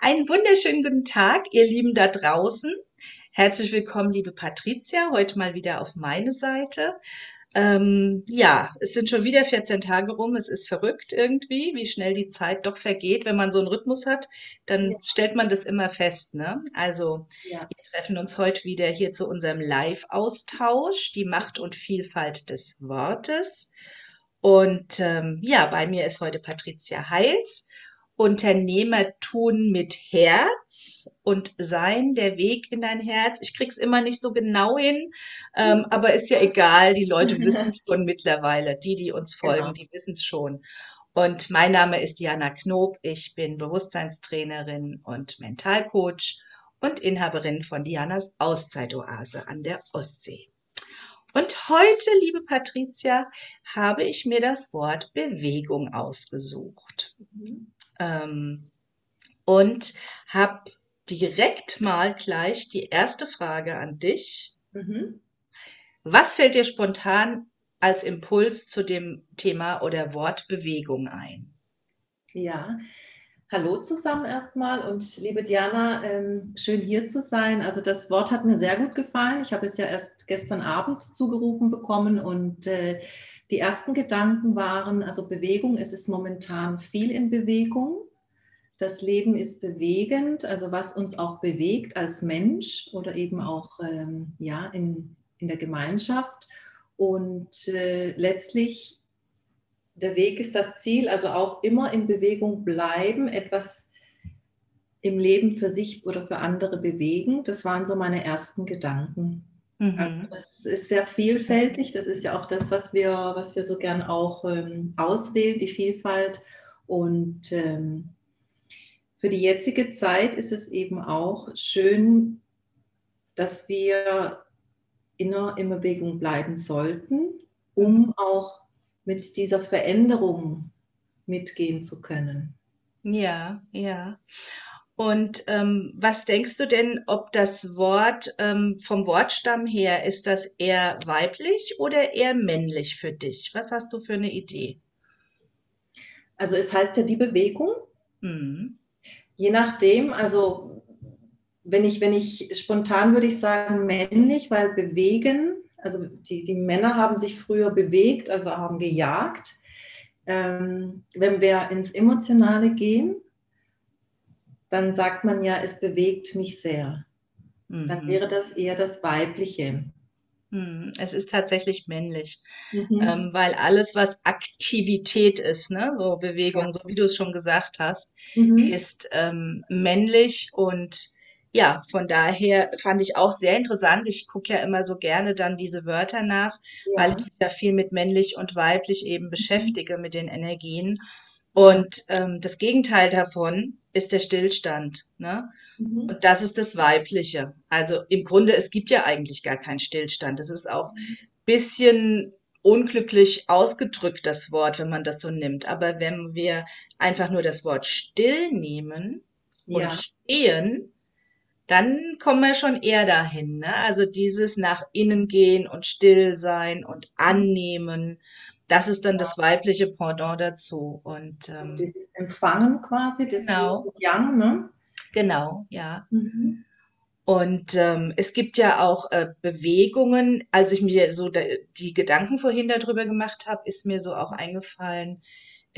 Einen wunderschönen guten Tag, ihr Lieben da draußen. Herzlich willkommen, liebe Patricia, heute mal wieder auf meine Seite. Ähm, ja, es sind schon wieder 14 Tage rum. Es ist verrückt irgendwie, wie schnell die Zeit doch vergeht. Wenn man so einen Rhythmus hat, dann ja. stellt man das immer fest. Ne? Also ja. wir treffen uns heute wieder hier zu unserem Live-Austausch, die Macht und Vielfalt des Wortes. Und ähm, ja, bei mir ist heute Patricia Heils. Unternehmertun mit Herz und sein, der Weg in dein Herz. Ich krieg's immer nicht so genau hin, ähm, aber ist ja egal. Die Leute wissen es schon mittlerweile. Die, die uns folgen, genau. die wissen es schon. Und mein Name ist Diana Knob. Ich bin Bewusstseinstrainerin und Mentalcoach und Inhaberin von Dianas Auszeitoase an der Ostsee. Und heute, liebe Patricia, habe ich mir das Wort Bewegung ausgesucht. Mhm ähm, und habe direkt mal gleich die erste Frage an dich. Mhm. Was fällt dir spontan als Impuls zu dem Thema oder Wort Bewegung ein? Ja, hallo zusammen erstmal und liebe Diana, ähm, schön hier zu sein. Also das Wort hat mir sehr gut gefallen. Ich habe es ja erst gestern Abend zugerufen bekommen und äh, die ersten Gedanken waren, also Bewegung, es ist momentan viel in Bewegung. Das Leben ist bewegend, also was uns auch bewegt als Mensch oder eben auch ähm, ja, in, in der Gemeinschaft. Und äh, letztlich, der Weg ist das Ziel, also auch immer in Bewegung bleiben, etwas im Leben für sich oder für andere bewegen. Das waren so meine ersten Gedanken. Mhm. Also das ist sehr vielfältig. Das ist ja auch das, was wir, was wir so gern auch ähm, auswählen, die Vielfalt. Und ähm, für die jetzige Zeit ist es eben auch schön, dass wir in Bewegung bleiben sollten, um auch mit dieser Veränderung mitgehen zu können. Ja, ja. Und ähm, was denkst du denn, ob das Wort ähm, vom Wortstamm her, ist das eher weiblich oder eher männlich für dich? Was hast du für eine Idee? Also es heißt ja die Bewegung. Mhm. Je nachdem, also wenn ich, wenn ich spontan würde ich sagen männlich, weil bewegen, also die, die Männer haben sich früher bewegt, also haben gejagt. Ähm, wenn wir ins Emotionale gehen, dann sagt man ja, es bewegt mich sehr. Mhm. Dann wäre das eher das Weibliche. Mhm. Es ist tatsächlich männlich, mhm. ähm, weil alles, was Aktivität ist, ne, so Bewegung, ja. so wie du es schon gesagt hast, mhm. ist ähm, männlich und ja, von daher fand ich auch sehr interessant. Ich gucke ja immer so gerne dann diese Wörter nach, ja. weil ich mich da viel mit männlich und weiblich eben mhm. beschäftige mit den Energien. Und ähm, das Gegenteil davon ist der Stillstand. Ne? Mhm. Und das ist das Weibliche. Also im Grunde, es gibt ja eigentlich gar keinen Stillstand. Das ist auch ein bisschen unglücklich ausgedrückt, das Wort, wenn man das so nimmt. Aber wenn wir einfach nur das Wort still nehmen und ja. stehen, dann kommen wir schon eher dahin. Ne? Also dieses nach innen gehen und still sein und annehmen das ist dann ja. das weibliche Pendant dazu. Und ähm, dieses Empfangen quasi, das genau. Yang, ne? Genau, ja. Mhm. Und ähm, es gibt ja auch äh, Bewegungen. Als ich mir so da, die Gedanken vorhin darüber gemacht habe, ist mir so auch eingefallen,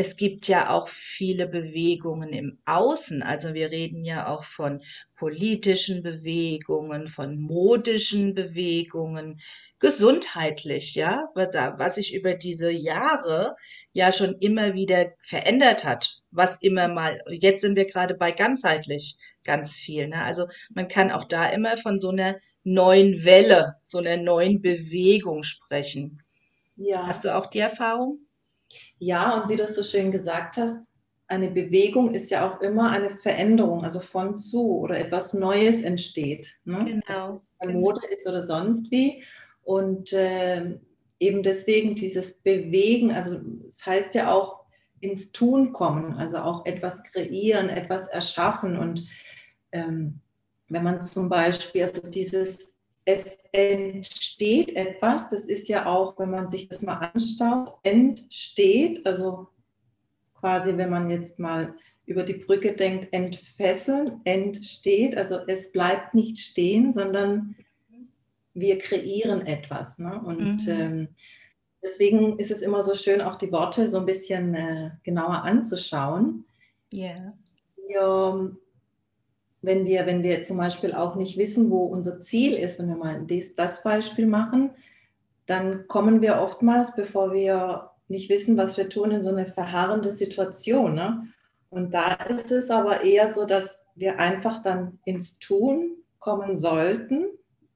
es gibt ja auch viele Bewegungen im Außen. Also wir reden ja auch von politischen Bewegungen, von modischen Bewegungen, gesundheitlich, ja, was sich über diese Jahre ja schon immer wieder verändert hat, was immer mal, jetzt sind wir gerade bei ganzheitlich ganz viel. Ne? Also man kann auch da immer von so einer neuen Welle, so einer neuen Bewegung sprechen. Ja. Hast du auch die Erfahrung? Ja, und wie du es so schön gesagt hast, eine Bewegung ist ja auch immer eine Veränderung, also von zu oder etwas Neues entsteht. Ne? Genau. Mode ist oder sonst wie. Und äh, eben deswegen dieses Bewegen, also es das heißt ja auch ins Tun kommen, also auch etwas kreieren, etwas erschaffen. Und ähm, wenn man zum Beispiel, also dieses es entsteht etwas, das ist ja auch, wenn man sich das mal anschaut, entsteht, also quasi, wenn man jetzt mal über die Brücke denkt, entfesseln, entsteht. Also es bleibt nicht stehen, sondern wir kreieren etwas. Ne? Und mhm. ähm, deswegen ist es immer so schön, auch die Worte so ein bisschen äh, genauer anzuschauen. Yeah. Wir, wenn, wir, wenn wir zum Beispiel auch nicht wissen, wo unser Ziel ist, wenn wir mal das Beispiel machen, dann kommen wir oftmals, bevor wir nicht wissen, was wir tun, in so eine verharrende Situation. Ne? Und da ist es aber eher so, dass wir einfach dann ins Tun kommen sollten,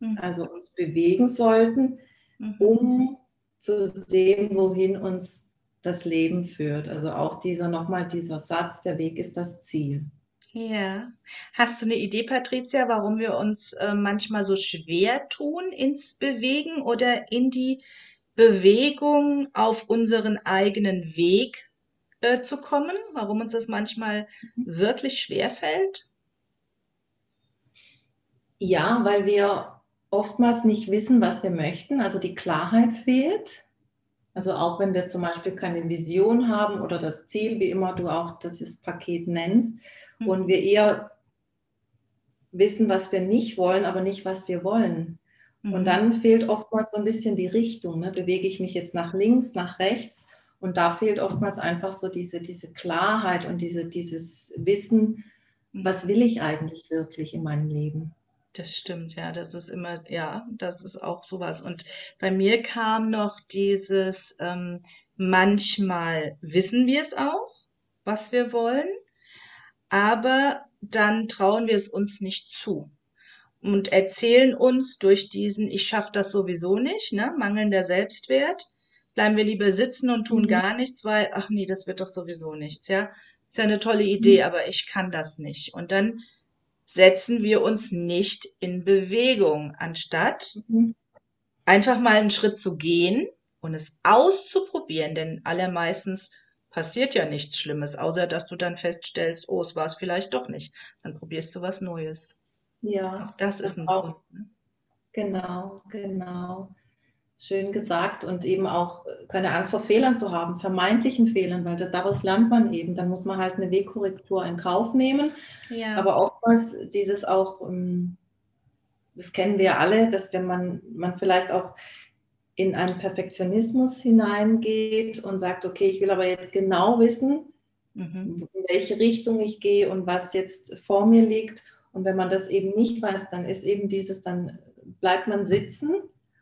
mhm. also uns bewegen sollten, mhm. um zu sehen, wohin uns das Leben führt. Also auch dieser nochmal dieser Satz, der Weg ist das Ziel. Ja. Hast du eine Idee, Patricia, warum wir uns äh, manchmal so schwer tun ins Bewegen oder in die Bewegung auf unseren eigenen Weg äh, zu kommen? Warum uns das manchmal mhm. wirklich schwer fällt? Ja, weil wir oftmals nicht wissen, was wir möchten, also die Klarheit fehlt. Also auch wenn wir zum Beispiel keine Vision haben oder das Ziel, wie immer du auch das Paket nennst, mhm. und wir eher wissen, was wir nicht wollen, aber nicht, was wir wollen. Mhm. Und dann fehlt oftmals so ein bisschen die Richtung. Ne? Bewege ich mich jetzt nach links, nach rechts? Und da fehlt oftmals einfach so diese, diese Klarheit und diese, dieses Wissen, mhm. was will ich eigentlich wirklich in meinem Leben. Das stimmt, ja, das ist immer, ja, das ist auch sowas. Und bei mir kam noch dieses, ähm, manchmal wissen wir es auch, was wir wollen, aber dann trauen wir es uns nicht zu und erzählen uns durch diesen, ich schaffe das sowieso nicht, ne, mangelnder Selbstwert, bleiben wir lieber sitzen und tun mhm. gar nichts, weil, ach nee, das wird doch sowieso nichts, ja. Ist ja eine tolle Idee, mhm. aber ich kann das nicht. Und dann setzen wir uns nicht in Bewegung, anstatt mhm. einfach mal einen Schritt zu gehen und es auszuprobieren, denn allermeistens passiert ja nichts Schlimmes, außer dass du dann feststellst, oh, es war es vielleicht doch nicht. Dann probierst du was Neues. Ja. Auch das ist ein auch, Grund. Ne? Genau, genau. Schön gesagt und eben auch äh, keine Angst vor Fehlern zu haben, vermeintlichen Fehlern, weil daraus lernt man eben. Dann muss man halt eine Wegkorrektur in Kauf nehmen. Ja. Aber oftmals dieses auch, ähm, das kennen wir alle, dass wenn man, man vielleicht auch in einen Perfektionismus hineingeht und sagt, okay, ich will aber jetzt genau wissen, mhm. in welche Richtung ich gehe und was jetzt vor mir liegt. Und wenn man das eben nicht weiß, dann ist eben dieses, dann bleibt man sitzen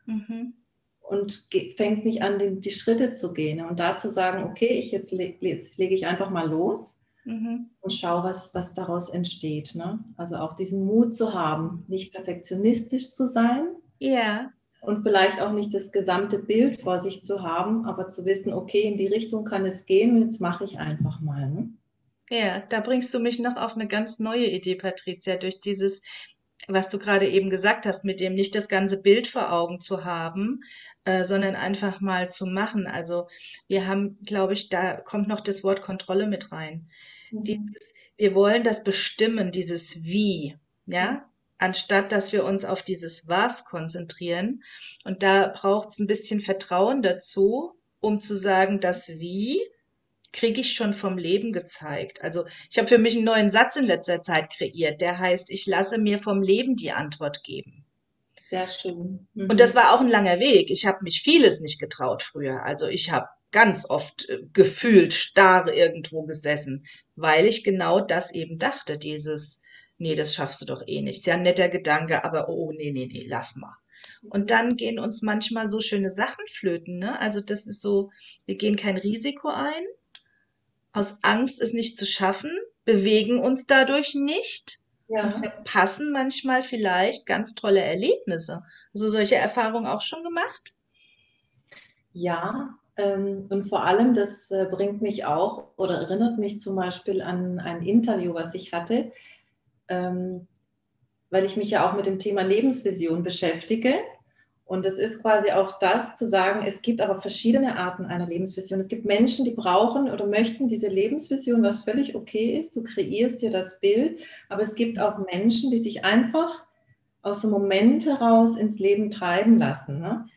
mhm. und fängt nicht an, die, die, Schritte zu gehen. Und da zu sagen, okay, ich jetzt, le jetzt lege ich einfach mal los mhm. und schaue, was, was daraus entsteht. Ne? Also auch diesen Mut zu haben, nicht perfektionistisch zu sein. Ja und vielleicht auch nicht das gesamte Bild vor sich zu haben, aber zu wissen, okay, in die Richtung kann es gehen, jetzt mache ich einfach mal. Ne? Ja, da bringst du mich noch auf eine ganz neue Idee, Patricia, durch dieses, was du gerade eben gesagt hast, mit dem nicht das ganze Bild vor Augen zu haben, äh, sondern einfach mal zu machen. Also wir haben, glaube ich, da kommt noch das Wort Kontrolle mit rein. Mhm. Dieses, wir wollen das bestimmen, dieses Wie. Ja, anstatt dass wir uns auf dieses Was konzentrieren. Und da braucht es ein bisschen Vertrauen dazu, um zu sagen, das Wie kriege ich schon vom Leben gezeigt. Also ich habe für mich einen neuen Satz in letzter Zeit kreiert, der heißt, ich lasse mir vom Leben die Antwort geben. Sehr schön. Mhm. Und das war auch ein langer Weg. Ich habe mich vieles nicht getraut früher. Also ich habe ganz oft äh, gefühlt starr irgendwo gesessen, weil ich genau das eben dachte, dieses nee, das schaffst du doch eh nicht. Ist ja ein netter Gedanke, aber oh, nee, nee, nee, lass mal. Und dann gehen uns manchmal so schöne Sachen flöten, ne? Also das ist so, wir gehen kein Risiko ein, aus Angst, es nicht zu schaffen, bewegen uns dadurch nicht ja. und verpassen manchmal vielleicht ganz tolle Erlebnisse. Also solche Erfahrungen auch schon gemacht? Ja, ähm, und vor allem, das äh, bringt mich auch oder erinnert mich zum Beispiel an ein Interview, was ich hatte ähm, weil ich mich ja auch mit dem Thema Lebensvision beschäftige. Und es ist quasi auch das zu sagen, es gibt aber verschiedene Arten einer Lebensvision. Es gibt Menschen, die brauchen oder möchten diese Lebensvision, was völlig okay ist. Du kreierst dir das Bild. Aber es gibt auch Menschen, die sich einfach aus dem Moment heraus ins Leben treiben lassen. Ne?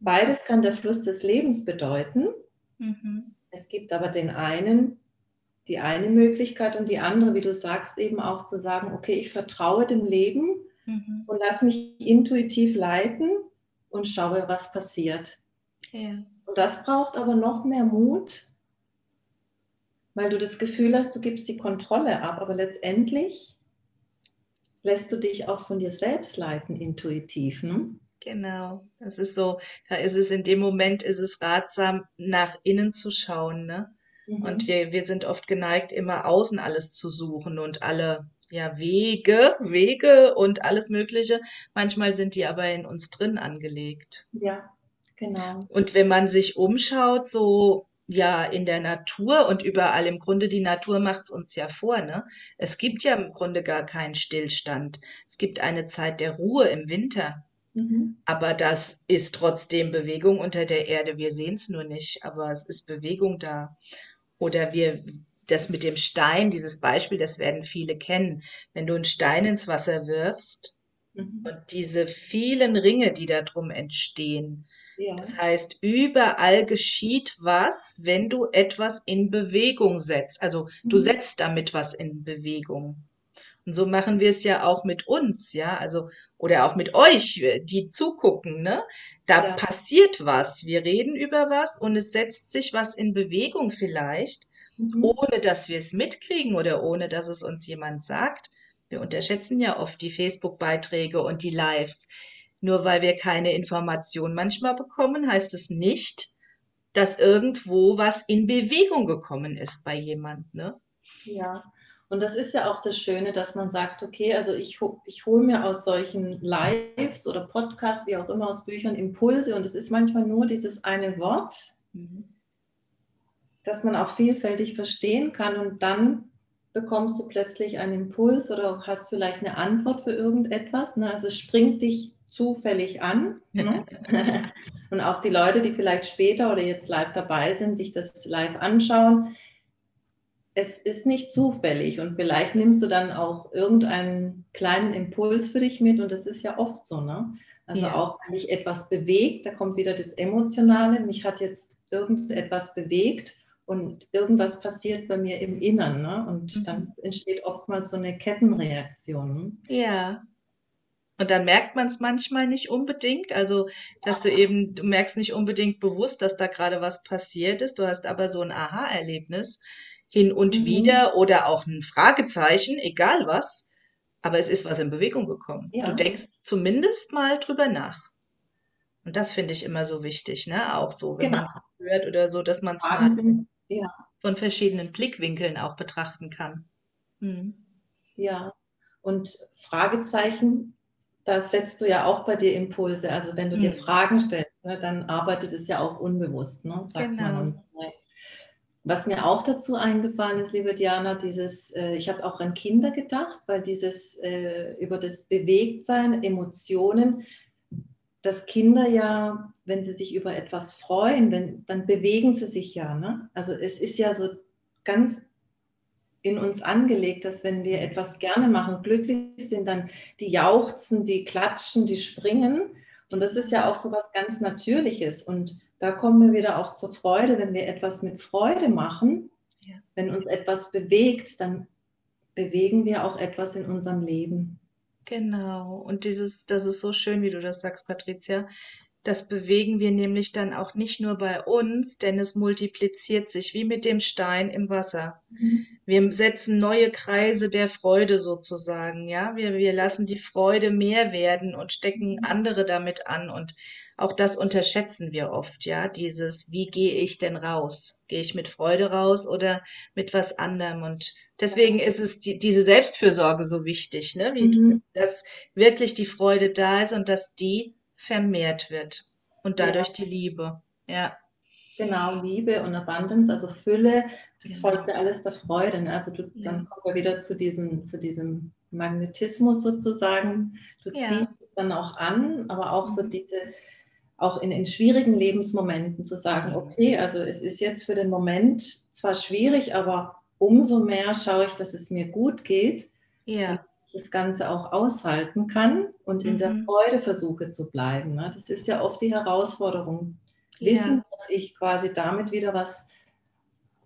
Beides kann der Fluss des Lebens bedeuten. Mhm. Es gibt aber den einen, die eine Möglichkeit und die andere, wie du sagst, eben auch zu sagen, okay, ich vertraue dem Leben mhm. und lass mich intuitiv leiten und schaue, was passiert. Ja. Und das braucht aber noch mehr Mut, weil du das Gefühl hast, du gibst die Kontrolle ab, aber letztendlich lässt du dich auch von dir selbst leiten, intuitiv. Ne? Genau, das ist so, da ist es in dem Moment, ist es ratsam, nach innen zu schauen, ne? Mhm. Und wir, wir sind oft geneigt, immer außen alles zu suchen und alle ja, Wege, Wege und alles Mögliche. Manchmal sind die aber in uns drin angelegt. Ja, genau. Und wenn man sich umschaut, so ja in der Natur und überall im Grunde, die Natur macht es uns ja vor, ne? Es gibt ja im Grunde gar keinen Stillstand. Es gibt eine Zeit der Ruhe im Winter. Mhm. Aber das ist trotzdem Bewegung unter der Erde. Wir sehen es nur nicht, aber es ist Bewegung da. Oder wir, das mit dem Stein, dieses Beispiel, das werden viele kennen. Wenn du einen Stein ins Wasser wirfst mhm. und diese vielen Ringe, die da drum entstehen, ja. Das heißt, überall geschieht was, wenn du etwas in Bewegung setzt. Also du mhm. setzt damit was in Bewegung. Und so machen wir es ja auch mit uns, ja, also oder auch mit euch, die zugucken, ne? Da ja. passiert was. Wir reden über was und es setzt sich was in Bewegung vielleicht, mhm. ohne dass wir es mitkriegen oder ohne dass es uns jemand sagt. Wir unterschätzen ja oft die Facebook-Beiträge und die Lives. Nur weil wir keine Information manchmal bekommen, heißt es nicht, dass irgendwo was in Bewegung gekommen ist bei jemand, ne? Ja. Und das ist ja auch das Schöne, dass man sagt, okay, also ich, ich hole mir aus solchen Lives oder Podcasts, wie auch immer, aus Büchern Impulse und es ist manchmal nur dieses eine Wort, mhm. das man auch vielfältig verstehen kann und dann bekommst du plötzlich einen Impuls oder hast vielleicht eine Antwort für irgendetwas. Ne? Also es springt dich zufällig an. Ne? und auch die Leute, die vielleicht später oder jetzt live dabei sind, sich das live anschauen. Es ist nicht zufällig und vielleicht nimmst du dann auch irgendeinen kleinen Impuls für dich mit und das ist ja oft so. Ne? Also ja. auch wenn mich etwas bewegt, da kommt wieder das Emotionale. Mich hat jetzt irgendetwas bewegt und irgendwas passiert bei mir im Innern. Ne? Und mhm. dann entsteht oftmals so eine Kettenreaktion. Ja, und dann merkt man es manchmal nicht unbedingt. Also, dass du eben, du merkst nicht unbedingt bewusst, dass da gerade was passiert ist. Du hast aber so ein Aha-Erlebnis hin und mhm. wieder oder auch ein Fragezeichen, egal was. Aber es ist was in Bewegung gekommen. Ja. Du denkst zumindest mal drüber nach. Und das finde ich immer so wichtig, ne? Auch so, wenn genau. man hört oder so, dass man es mal ja. von verschiedenen Blickwinkeln auch betrachten kann. Hm. Ja, und Fragezeichen da setzt du ja auch bei dir Impulse. Also wenn du mhm. dir Fragen stellst, ne, dann arbeitet es ja auch unbewusst, ne, sagt genau. man. Und. Was mir auch dazu eingefallen ist, liebe Diana, dieses, äh, ich habe auch an Kinder gedacht, weil dieses äh, über das Bewegtsein, Emotionen, dass Kinder ja, wenn sie sich über etwas freuen, wenn, dann bewegen sie sich ja. Ne? Also es ist ja so ganz in uns angelegt, dass wenn wir etwas gerne machen, glücklich sind, dann die jauchzen, die klatschen, die springen. Und das ist ja auch so was ganz Natürliches. Und da kommen wir wieder auch zur Freude, wenn wir etwas mit Freude machen, ja. wenn uns etwas bewegt, dann bewegen wir auch etwas in unserem Leben. Genau. Und dieses, das ist so schön, wie du das sagst, Patricia. Das bewegen wir nämlich dann auch nicht nur bei uns, denn es multipliziert sich wie mit dem Stein im Wasser. Mhm. Wir setzen neue Kreise der Freude sozusagen, ja. Wir, wir lassen die Freude mehr werden und stecken mhm. andere damit an und auch das unterschätzen wir oft, ja. Dieses, wie gehe ich denn raus? Gehe ich mit Freude raus oder mit was anderem? Und deswegen ist es die, diese Selbstfürsorge so wichtig, ne? Wie, mhm. dass wirklich die Freude da ist und dass die vermehrt wird und dadurch ja. die Liebe. Ja. Genau, Liebe und Abundance, also Fülle, das genau. folgt ja alles der Freude. Ne? Also du, ja. dann kommen wir wieder zu diesem, zu diesem Magnetismus sozusagen. Du ja. ziehst es dann auch an, aber auch so mhm. diese, auch in, in schwierigen Lebensmomenten zu sagen, okay, also es ist jetzt für den Moment zwar schwierig, aber umso mehr schaue ich, dass es mir gut geht. Ja das Ganze auch aushalten kann und in der mhm. Freude versuche zu bleiben. Ne? Das ist ja oft die Herausforderung. Wissen, ja. dass ich quasi damit wieder was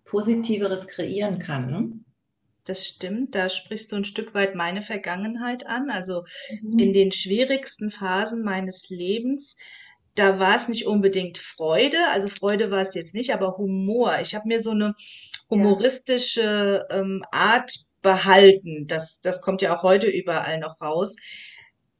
Positiveres kreieren kann. Ne? Das stimmt, da sprichst du ein Stück weit meine Vergangenheit an. Also mhm. in den schwierigsten Phasen meines Lebens, da war es nicht unbedingt Freude, also Freude war es jetzt nicht, aber Humor. Ich habe mir so eine humoristische ähm, Art behalten. Das, das kommt ja auch heute überall noch raus.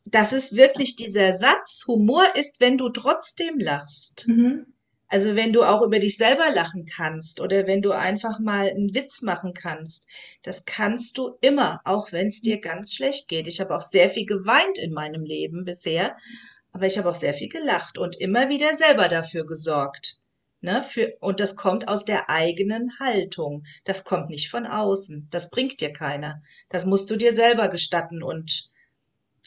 Das ist wirklich dieser Satz, Humor ist, wenn du trotzdem lachst. Mhm. Also wenn du auch über dich selber lachen kannst oder wenn du einfach mal einen Witz machen kannst, das kannst du immer, auch wenn es dir ganz schlecht geht. Ich habe auch sehr viel geweint in meinem Leben bisher, aber ich habe auch sehr viel gelacht und immer wieder selber dafür gesorgt. Ne, für, und das kommt aus der eigenen Haltung. Das kommt nicht von außen. Das bringt dir keiner. Das musst du dir selber gestatten. Und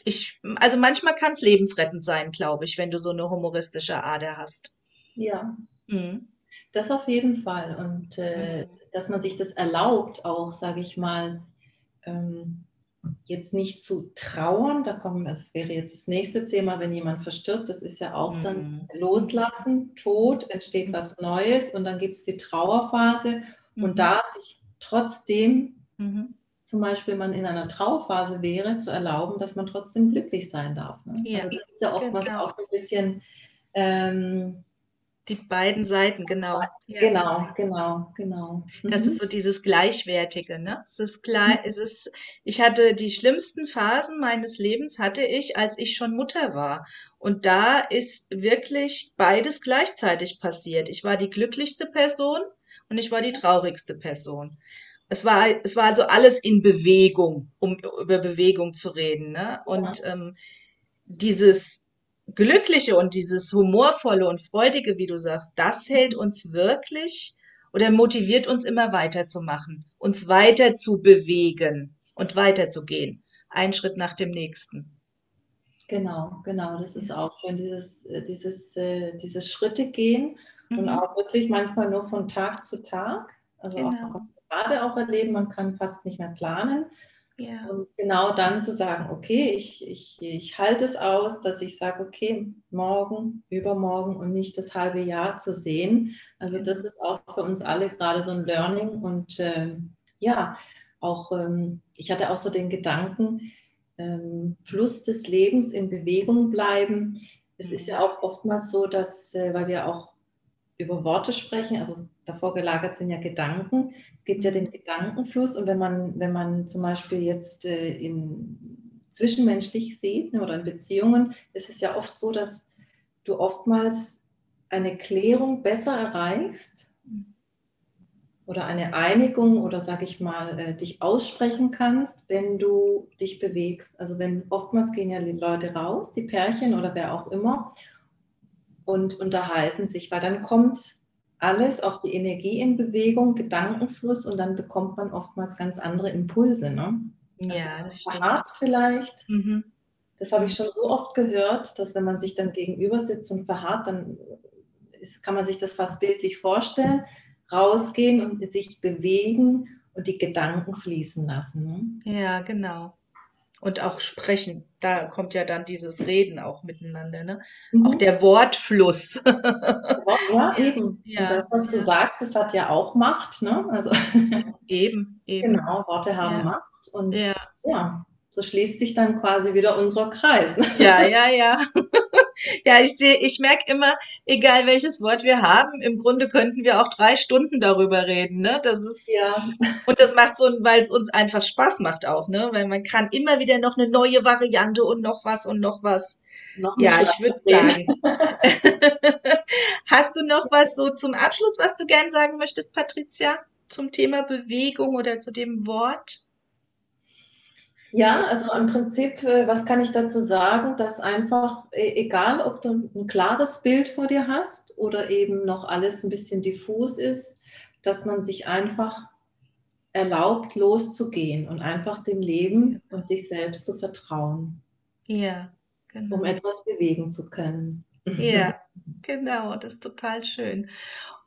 ich, also manchmal kann es lebensrettend sein, glaube ich, wenn du so eine humoristische Ader hast. Ja. Mhm. Das auf jeden Fall. Und äh, mhm. dass man sich das erlaubt, auch, sage ich mal, ähm, jetzt nicht zu trauern, da kommen, das wäre jetzt das nächste Thema, wenn jemand verstirbt, das ist ja auch mhm. dann loslassen, Tod, entsteht was Neues und dann gibt es die Trauerphase mhm. und da sich trotzdem, mhm. zum Beispiel man in einer Trauerphase wäre, zu erlauben, dass man trotzdem glücklich sein darf. Ne? Ja, also das ist ja oftmals genau. auch so ein bisschen ähm, die beiden Seiten, genau. Ja. Genau, genau, genau. Das mhm. ist so dieses Gleichwertige, ne? Es ist klar, mhm. es ist, ich hatte die schlimmsten Phasen meines Lebens hatte ich, als ich schon Mutter war. Und da ist wirklich beides gleichzeitig passiert. Ich war die glücklichste Person und ich war die traurigste Person. Es war, es war also alles in Bewegung, um über Bewegung zu reden, ne? Und ja. ähm, dieses Glückliche und dieses Humorvolle und Freudige, wie du sagst, das hält uns wirklich oder motiviert uns immer weiterzumachen, uns weiter zu bewegen und weiterzugehen. Ein Schritt nach dem nächsten. Genau, genau, das ist auch schön, dieses, äh, dieses, äh, dieses Schritte gehen mhm. und auch wirklich manchmal nur von Tag zu Tag. Also genau. auch, gerade auch erleben, man kann fast nicht mehr planen. Ja. Und genau dann zu sagen, okay, ich, ich, ich halte es aus, dass ich sage, okay, morgen, übermorgen und nicht das halbe Jahr zu sehen. Also das ist auch für uns alle gerade so ein Learning. Und ähm, ja, auch ähm, ich hatte auch so den Gedanken, ähm, Fluss des Lebens in Bewegung bleiben. Es ist ja auch oftmals so, dass, äh, weil wir auch über Worte sprechen, also davor gelagert sind ja Gedanken. Es gibt ja den Gedankenfluss und wenn man, wenn man zum Beispiel jetzt äh, in zwischenmenschlich sieht ne, oder in Beziehungen, ist es ja oft so, dass du oftmals eine Klärung besser erreichst oder eine Einigung oder sage ich mal äh, dich aussprechen kannst, wenn du dich bewegst. Also wenn oftmals gehen ja die Leute raus, die Pärchen oder wer auch immer und unterhalten sich, weil dann kommt alles, auch die Energie in Bewegung, Gedankenfluss und dann bekommt man oftmals ganz andere Impulse. Ne? Ja, also das stimmt. Vielleicht. Mhm. Das habe ich schon so oft gehört, dass wenn man sich dann gegenüber sitzt und verharrt, dann ist, kann man sich das fast bildlich vorstellen, rausgehen und sich bewegen und die Gedanken fließen lassen. Ne? Ja, genau und auch sprechen. Da kommt ja dann dieses Reden auch miteinander, ne? Mhm. Auch der Wortfluss. ja, eben. Ja. Und das, was du sagst, das hat ja auch Macht, ne? Also eben, eben. Genau, Worte haben ja. Macht und ja. ja, so schließt sich dann quasi wieder unser Kreis. Ne? Ja, ja, ja. Ja, ich sehe, ich merke immer, egal welches Wort wir haben, im Grunde könnten wir auch drei Stunden darüber reden, ne? Das ist, ja. und das macht so, weil es uns einfach Spaß macht auch, ne? Weil man kann immer wieder noch eine neue Variante und noch was und noch was. Noch ja, ich würde sagen. Hast du noch was so zum Abschluss, was du gern sagen möchtest, Patricia? Zum Thema Bewegung oder zu dem Wort? Ja, also im Prinzip, äh, was kann ich dazu sagen, dass einfach, e, egal ob du ein klares Bild vor dir hast oder eben noch alles ein bisschen diffus ist, dass man sich einfach erlaubt, loszugehen und einfach dem Leben und sich selbst zu vertrauen. Ja, genau. Um etwas bewegen zu können. Ja, genau, das ist total schön.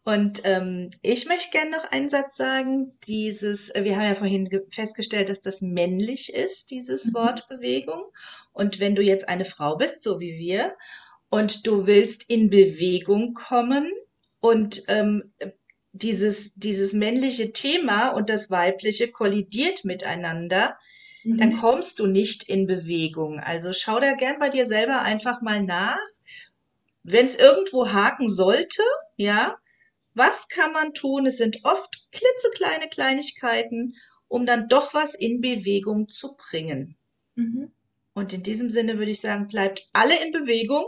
Und ähm, ich möchte gerne noch einen Satz sagen. Dieses, äh, wir haben ja vorhin festgestellt, dass das männlich ist, dieses mhm. Wort Bewegung. Und wenn du jetzt eine Frau bist, so wie wir, und du willst in Bewegung kommen und ähm, dieses, dieses männliche Thema und das weibliche kollidiert miteinander, mhm. dann kommst du nicht in Bewegung. Also schau da gern bei dir selber einfach mal nach. Wenn es irgendwo haken sollte, ja, was kann man tun? Es sind oft klitzekleine Kleinigkeiten, um dann doch was in Bewegung zu bringen. Mhm. Und in diesem Sinne würde ich sagen, bleibt alle in Bewegung,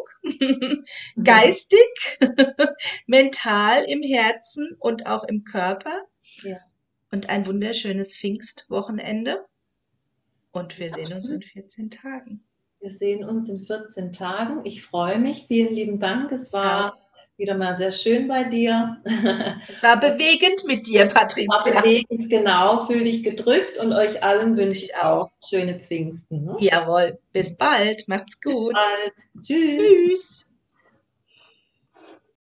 geistig, mental, im Herzen und auch im Körper. Ja. Und ein wunderschönes Pfingstwochenende. Und wir sehen uns in 14 Tagen. Wir sehen uns in 14 Tagen. Ich freue mich. Vielen lieben Dank. Es war wieder mal sehr schön bei dir. Es war bewegend mit dir, Patricia. War bewegend, genau. Fühl dich gedrückt und euch allen wünsche ich auch schöne Pfingsten. Ne? Jawohl. Bis bald. Macht's gut. Bis bald. Tschüss. Tschüss.